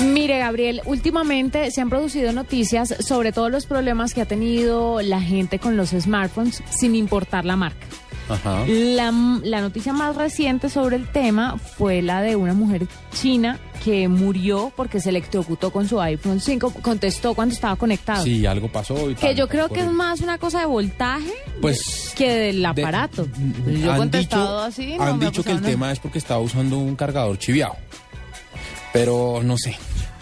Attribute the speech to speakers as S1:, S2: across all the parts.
S1: Mire, Gabriel, últimamente se han producido noticias sobre todos los problemas que ha tenido la gente con los smartphones sin importar la marca.
S2: Ajá.
S1: La, la noticia más reciente sobre el tema fue la de una mujer china que murió porque se electrocutó con su iPhone 5, contestó cuando estaba conectado.
S2: Sí, algo pasó. Y
S1: Que
S2: tal,
S1: yo creo que es más una cosa de voltaje
S2: Pues,
S1: que del
S2: de-
S1: aparato.
S2: de-
S1: yo he
S2: han
S1: contestado
S2: dicho,
S1: así. no
S2: han dicho que el
S1: nada.
S2: tema es porque estaba usando un cargador chiviado. Pero no sé,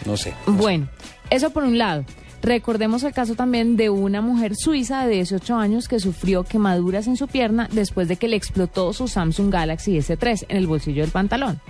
S2: no sé. no sé.
S1: Bueno, eso por un lado. Recordemos el caso también de una mujer suiza de 18 años que sufrió quemaduras en su pierna después de que le explotó su Samsung Galaxy S3 en el bolsillo del pantalón.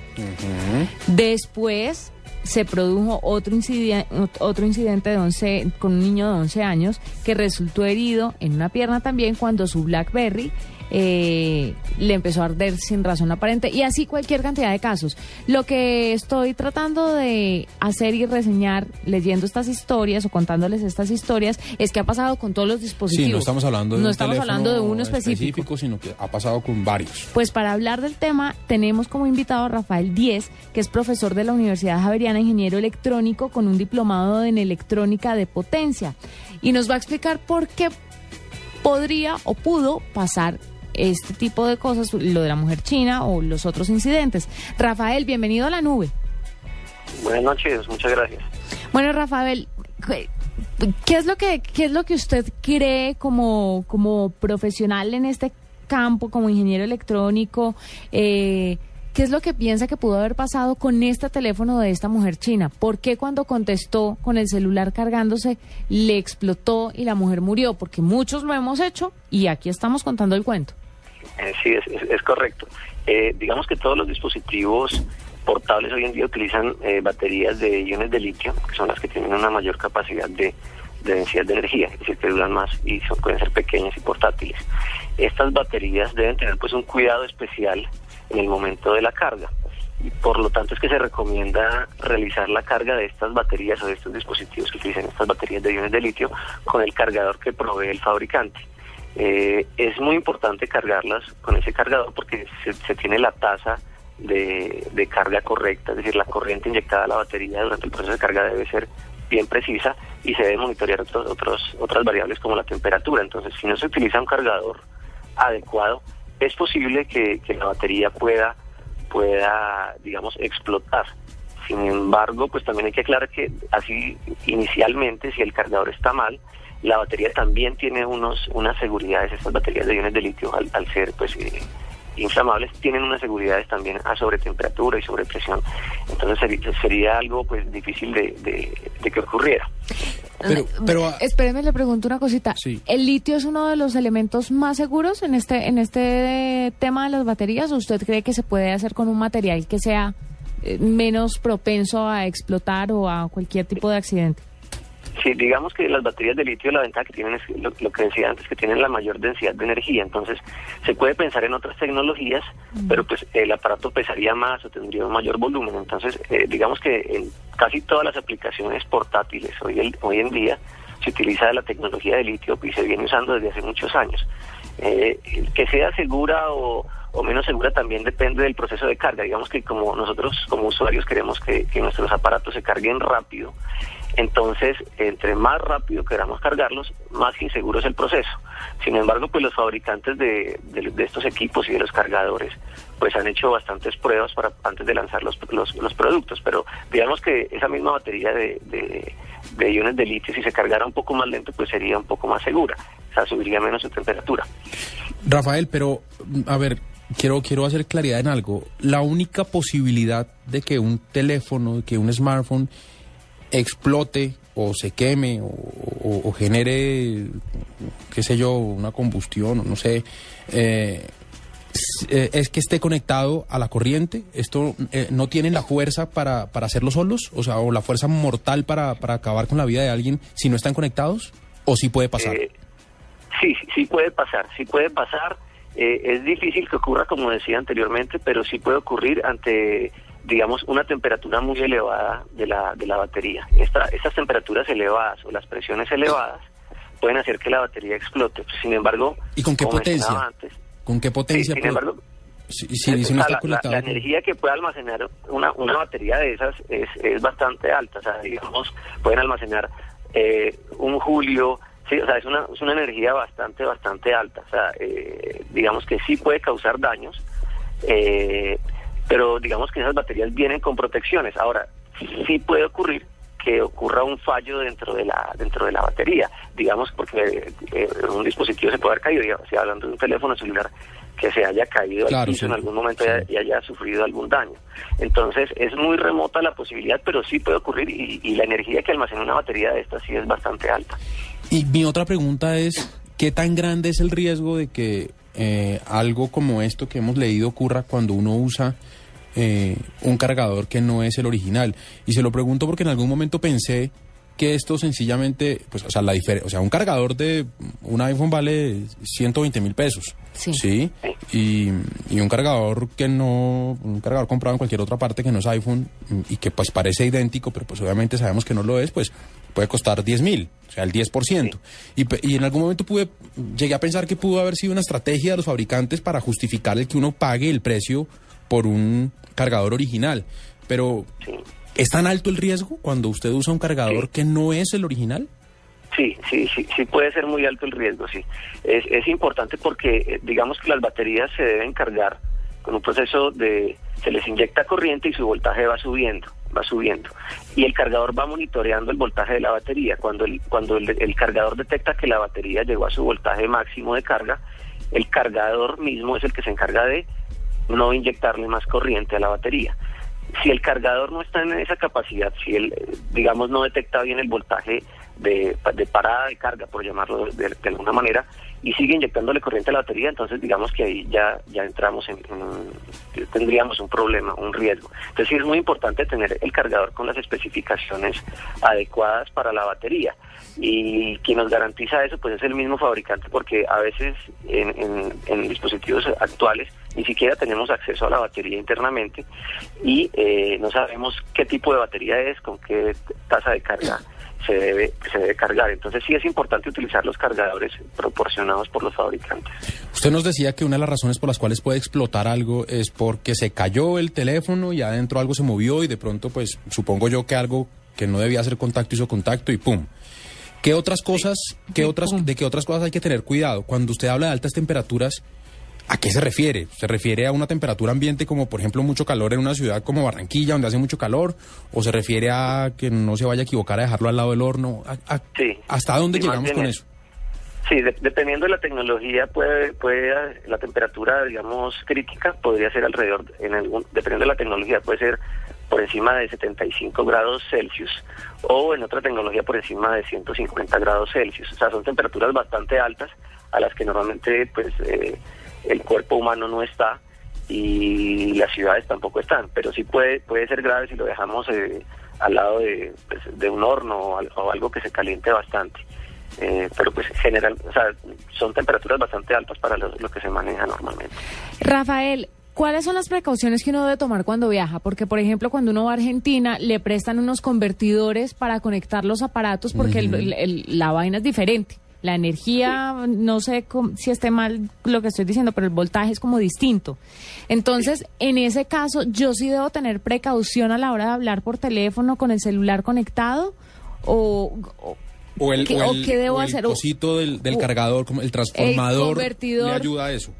S1: Después se produjo otro, inciden- otro incidente de 11, con un niño de 11 años que resultó herido en una pierna también cuando su BlackBerry eh, le empezó a arder sin razón aparente y así cualquier cantidad de casos. Lo que estoy tratando de hacer y reseñar leyendo estas historias o contándoles estas historias es que ha pasado con todos los dispositivos.
S2: Sí, no estamos hablando de
S1: No
S2: un
S1: estamos hablando de uno específico.
S2: sino que ha pasado con varios.
S1: Pues para hablar del tema tenemos como invitado a Rafael Díez, que es profesor de la Universidad Javeriana, ingeniero electrónico con un diplomado en electrónica de potencia. Y nos va a explicar por qué podría o pudo pasar este tipo de cosas, lo de la mujer china o los otros incidentes. Rafael, bienvenido a la nube.
S3: Buenas noches, muchas gracias.
S1: Bueno, Rafael, ¿qué- ¿qué es lo que qué es lo que usted cree como como profesional en este campo, como ingeniero electrónico? Eh, ¿Qué es lo que piensa que pudo haber pasado con este teléfono de esta mujer china? ¿Por qué cuando contestó con el celular cargándose le explotó y la mujer murió? Porque muchos lo hemos hecho y aquí estamos contando el cuento.
S3: Eh, sí, es, es- es correcto. Eh, digamos que todos los dispositivos portables hoy en día utilizan eh, baterías de iones de litio, que son las que tienen una mayor capacidad de, de densidad de energía, es decir, que duran más y son, pueden ser pequeñas y portátiles. Estas baterías deben tener pues un cuidado especial en el momento de la carga. Y por lo tanto es que se recomienda realizar la carga de estas baterías o de estos dispositivos que utilizan estas baterías de iones de litio con el cargador que provee el fabricante. Eh, es muy importante cargarlas con ese cargador porque se, tiene la tasa de carga correcta, es decir, la corriente inyectada a la batería durante el proceso de carga debe ser bien precisa y se debe monitorear otros, otros, otras variables como la temperatura. Entonces, si no se utiliza un cargador adecuado, es posible que, la batería pueda, pueda, digamos, explotar. Sin embargo, pues también hay que aclarar que así inicialmente, si el cargador está mal, la batería también tiene unos unas seguridades, estas baterías de iones de litio, al, al ser pues eh, inflamables, tienen unas seguridades también a sobretemperatura y sobrepresión. Entonces sería, sería algo pues difícil de, de- de que ocurriera.
S2: Pero, pero ah,
S1: Espéreme, le pregunto una cosita.
S2: Sí.
S1: ¿El litio es uno de los elementos más seguros en este, en este tema de las baterías o usted cree que se puede hacer con un material que sea eh, menos propenso a explotar o a cualquier tipo de accidente?
S3: Sí, digamos que las baterías de litio la ventaja que tienen es lo, lo que decía antes, que tienen la mayor densidad de energía. Entonces, se puede pensar en otras tecnologías, pero pues el aparato pesaría más o tendría un mayor volumen. Entonces, eh, digamos que en casi todas las aplicaciones portátiles hoy, el- hoy en día se utiliza la tecnología de litio y se viene usando desde hace muchos años. Eh, que sea segura o, o menos segura también depende del proceso de carga. Digamos que como nosotros como usuarios queremos que, que nuestros aparatos se carguen rápido, entonces entre más rápido queramos cargarlos, más inseguro es el proceso. Sin embargo, pues los fabricantes de, de- de estos equipos y de los cargadores pues han hecho bastantes pruebas para antes de lanzar los, los, los productos, pero digamos que esa misma batería de, de, de iones de litio, si se cargara un poco más lento, pues sería un poco más segura, o sea, subiría menos su temperatura.
S2: Rafael, pero a ver, quiero quiero hacer claridad en algo. La única posibilidad de que un teléfono, de que un smartphone explote o se queme o, genere, qué sé yo, una combustión o no sé, eh, eh, es que esté conectado a la corriente. Esto eh, no tiene la fuerza para, para hacerlo solos, o sea, o la fuerza mortal para, para acabar con la vida de alguien si no están conectados, o sí puede pasar.
S3: Eh, sí, sí, puede pasar, sí puede pasar. Es difícil que ocurra, como decía anteriormente, pero sí puede ocurrir ante, digamos, una temperatura muy elevada de la, de la batería. Esta, estas temperaturas elevadas o las presiones elevadas pueden hacer que la batería explote. Sin embargo,
S2: ¿Y con qué potencia?
S3: antes,
S2: ¿Con qué potencia?
S3: sin embargo,
S2: si, si, si no está
S3: la- la, la energía que puede almacenar una, una batería de esas es, es bastante alta. O sea, digamos, pueden almacenar eh, un julio. Sí, o sea, es una, es una energía bastante, bastante alta. O sea, eh, digamos que sí puede causar daños, eh, pero digamos que esas baterías vienen con protecciones. Ahora, sí puede ocurrir que ocurra un fallo dentro de la dentro de la batería, digamos porque eh, un dispositivo se puede haber caído, si hablando de un teléfono celular que se haya caído
S2: Claro,
S3: al piso
S2: sí.
S3: en algún momento
S2: Sí.
S3: y haya, y haya sufrido algún daño. Entonces es muy remota la posibilidad, pero sí puede ocurrir y, y la energía que almacena una batería de estas sí es bastante alta.
S2: Y mi otra pregunta es, ¿qué tan grande es el riesgo de que eh, algo como esto que hemos leído ocurra cuando uno usa eh, un cargador que no es el original? Y se lo pregunto porque en algún momento pensé que esto sencillamente, pues, o sea, la o sea, un cargador de un iPhone vale 120 mil pesos.
S1: Sí.
S2: Y, y un cargador que no, un cargador comprado en cualquier otra parte que no es iPhone y que pues parece idéntico, pero pues obviamente sabemos que no lo es, pues puede costar 10 mil, o sea, el 10%. Y, pe- y en algún momento pude, llegué a pensar que pudo haber sido una estrategia de los fabricantes para justificar el que uno pague el precio por un cargador original. Pero,
S3: Sí.
S2: ¿es tan alto el riesgo cuando usted usa un cargador
S3: Sí.
S2: que no es el original?
S3: Sí, sí, sí, sí puede ser muy alto el riesgo, sí. Es, es importante porque eh, digamos que las baterías se deben cargar con un proceso de, se les inyecta corriente y su voltaje va subiendo, va subiendo. Y el cargador va monitoreando el voltaje de la batería. Cuando el, cuando el, el cargador detecta que la batería llegó a su voltaje máximo de carga, el cargador mismo es el que se encarga de no inyectarle más corriente a la batería. Si el cargador no está en esa capacidad, si él, digamos, no detecta bien el voltaje de, parada de carga, por llamarlo de, alguna manera, y sigue inyectándole corriente a la batería, entonces digamos que ahí ya, ya entramos en, en- tendríamos un problema, un riesgo. Entonces sí es muy importante tener el cargador con las especificaciones adecuadas para la batería. Y quien nos garantiza eso pues es el mismo fabricante porque a veces en, en- en dispositivos actuales ni siquiera tenemos acceso a la batería internamente y eh, no sabemos qué tipo de batería es, con qué tasa de carga se debe, se debe cargar. Entonces sí es importante utilizar los cargadores proporcionados por los fabricantes.
S2: Usted nos decía que una de las razones por las cuales puede explotar algo es porque se cayó el teléfono y adentro algo se movió y de pronto, pues supongo yo que algo que no debía hacer contacto hizo contacto y ¡pum! ¿Qué otras cosas, qué otras, de qué otras cosas hay que tener cuidado? Cuando usted habla de altas temperaturas, ¿a qué se refiere? ¿Se refiere a una temperatura ambiente como, por ejemplo, mucho calor en una ciudad como Barranquilla, donde hace mucho calor? ¿O se refiere a que no se vaya a equivocar a dejarlo al lado del horno? ¿A- a-
S3: Sí.
S2: ¿Hasta dónde
S3: Sí,
S2: llegamos con
S3: es-
S2: eso?
S3: Sí, de- dependiendo de la tecnología, puede, puede la temperatura, digamos, crítica podría ser alrededor, en algún, dependiendo de la tecnología, puede ser por encima de 75 grados Celsius o en otra tecnología por encima de 150 grados Celsius. O sea, son temperaturas bastante altas a las que normalmente pues eh, el cuerpo humano no está y las ciudades tampoco están, pero sí puede puede ser grave si lo dejamos eh, al lado de, pues, de un horno o, o algo que se caliente bastante. Eh, pero pues general, o sea, son temperaturas bastante altas para lo, lo que se maneja normalmente.
S1: Rafael, ¿cuáles son las precauciones que uno debe tomar cuando viaja? Porque, por ejemplo, cuando uno va a Argentina, le prestan unos convertidores para conectar los aparatos porque el- el- el- la vaina es diferente. La energía, no sé cómo- si esté mal lo que estoy diciendo, pero el voltaje es como distinto. Entonces, en ese caso, yo sí debo tener precaución a la hora de hablar por teléfono con el celular conectado o, o-
S2: O el,
S1: ¿Qué-
S2: o
S1: o
S2: el-
S1: qué debo
S2: o el
S1: hacer?
S2: Cosito del, del cargador, como el transformador,
S1: convertidor.
S2: le ayuda a eso.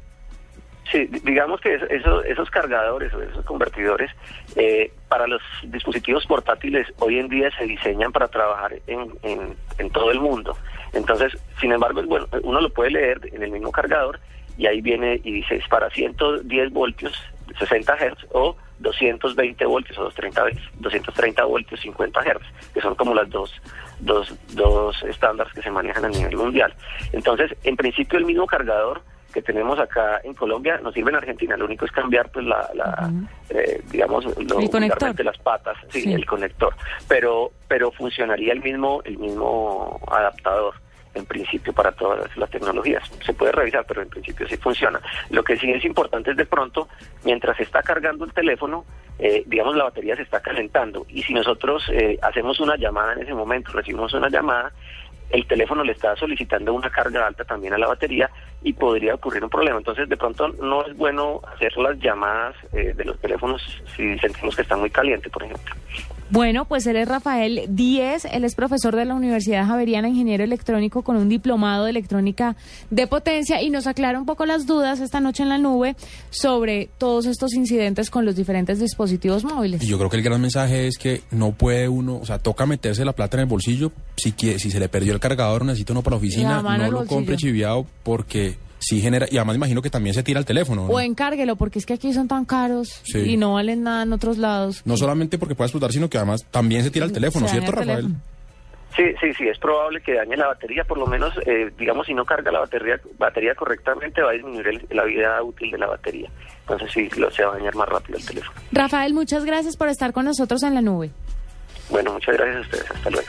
S3: Sí, di- digamos que eso- eso- esos cargadores o esos convertidores eh, para los dispositivos portátiles hoy en día se diseñan para trabajar en, en- todo el mundo. Entonces, sin embargo, bueno, uno lo puede leer en el mismo cargador y ahí viene y dice es para 110 voltios, 60 Hz o 220 voltios o 230, 230 voltios, 50 Hz, que son como las dos, dos, dos estándares que se manejan a nivel mundial. Entonces, en principio el mismo cargador que tenemos acá en Colombia nos sirve en Argentina. Lo único es cambiar, pues, la, la, eh, digamos, lo, vulgarmente las patas, sí,
S1: Sí.
S3: el conector. Pero, pero funcionaría el mismo, el mismo adaptador en principio para todas las tecnologías. Se puede revisar, pero en principio sí funciona. Lo que sí es importante es de pronto, mientras se está cargando el teléfono, eh, digamos la batería se está calentando y si nosotros eh, hacemos una llamada en ese momento, recibimos una llamada, el teléfono le está solicitando una carga alta también a la batería y podría ocurrir un problema. Entonces, de pronto no es bueno hacer las llamadas eh, de los teléfonos si sentimos que está muy caliente, por ejemplo.
S1: Bueno, pues él es Rafael Díez, él es profesor de la Universidad Javeriana, ingeniero electrónico con un diplomado de electrónica de potencia y nos aclara un poco las dudas esta noche en la nube sobre todos estos incidentes con los diferentes dispositivos móviles.
S2: Y yo creo que el gran mensaje es que no puede uno, o sea, toca meterse la plata en el bolsillo. Si, quiere, si se le perdió el cargador, necesita uno para la oficina, no lo compre chiviado porque sí genera, y además imagino que también se tira el teléfono.
S1: O encárguelo, porque es que aquí son tan caros y no valen nada en otros lados.
S2: No solamente porque pueda explotar, sino que además también se tira el teléfono, ¿cierto, Rafael?
S3: Sí, sí, sí, es probable que dañe la batería, por lo menos, eh, digamos, si no carga la batería batería correctamente, va a disminuir la vida útil de la batería. Entonces sí, lo, se va a dañar más rápido el teléfono.
S1: Rafael, muchas gracias por estar con nosotros en la nube.
S3: Bueno, muchas gracias a ustedes. Hasta luego.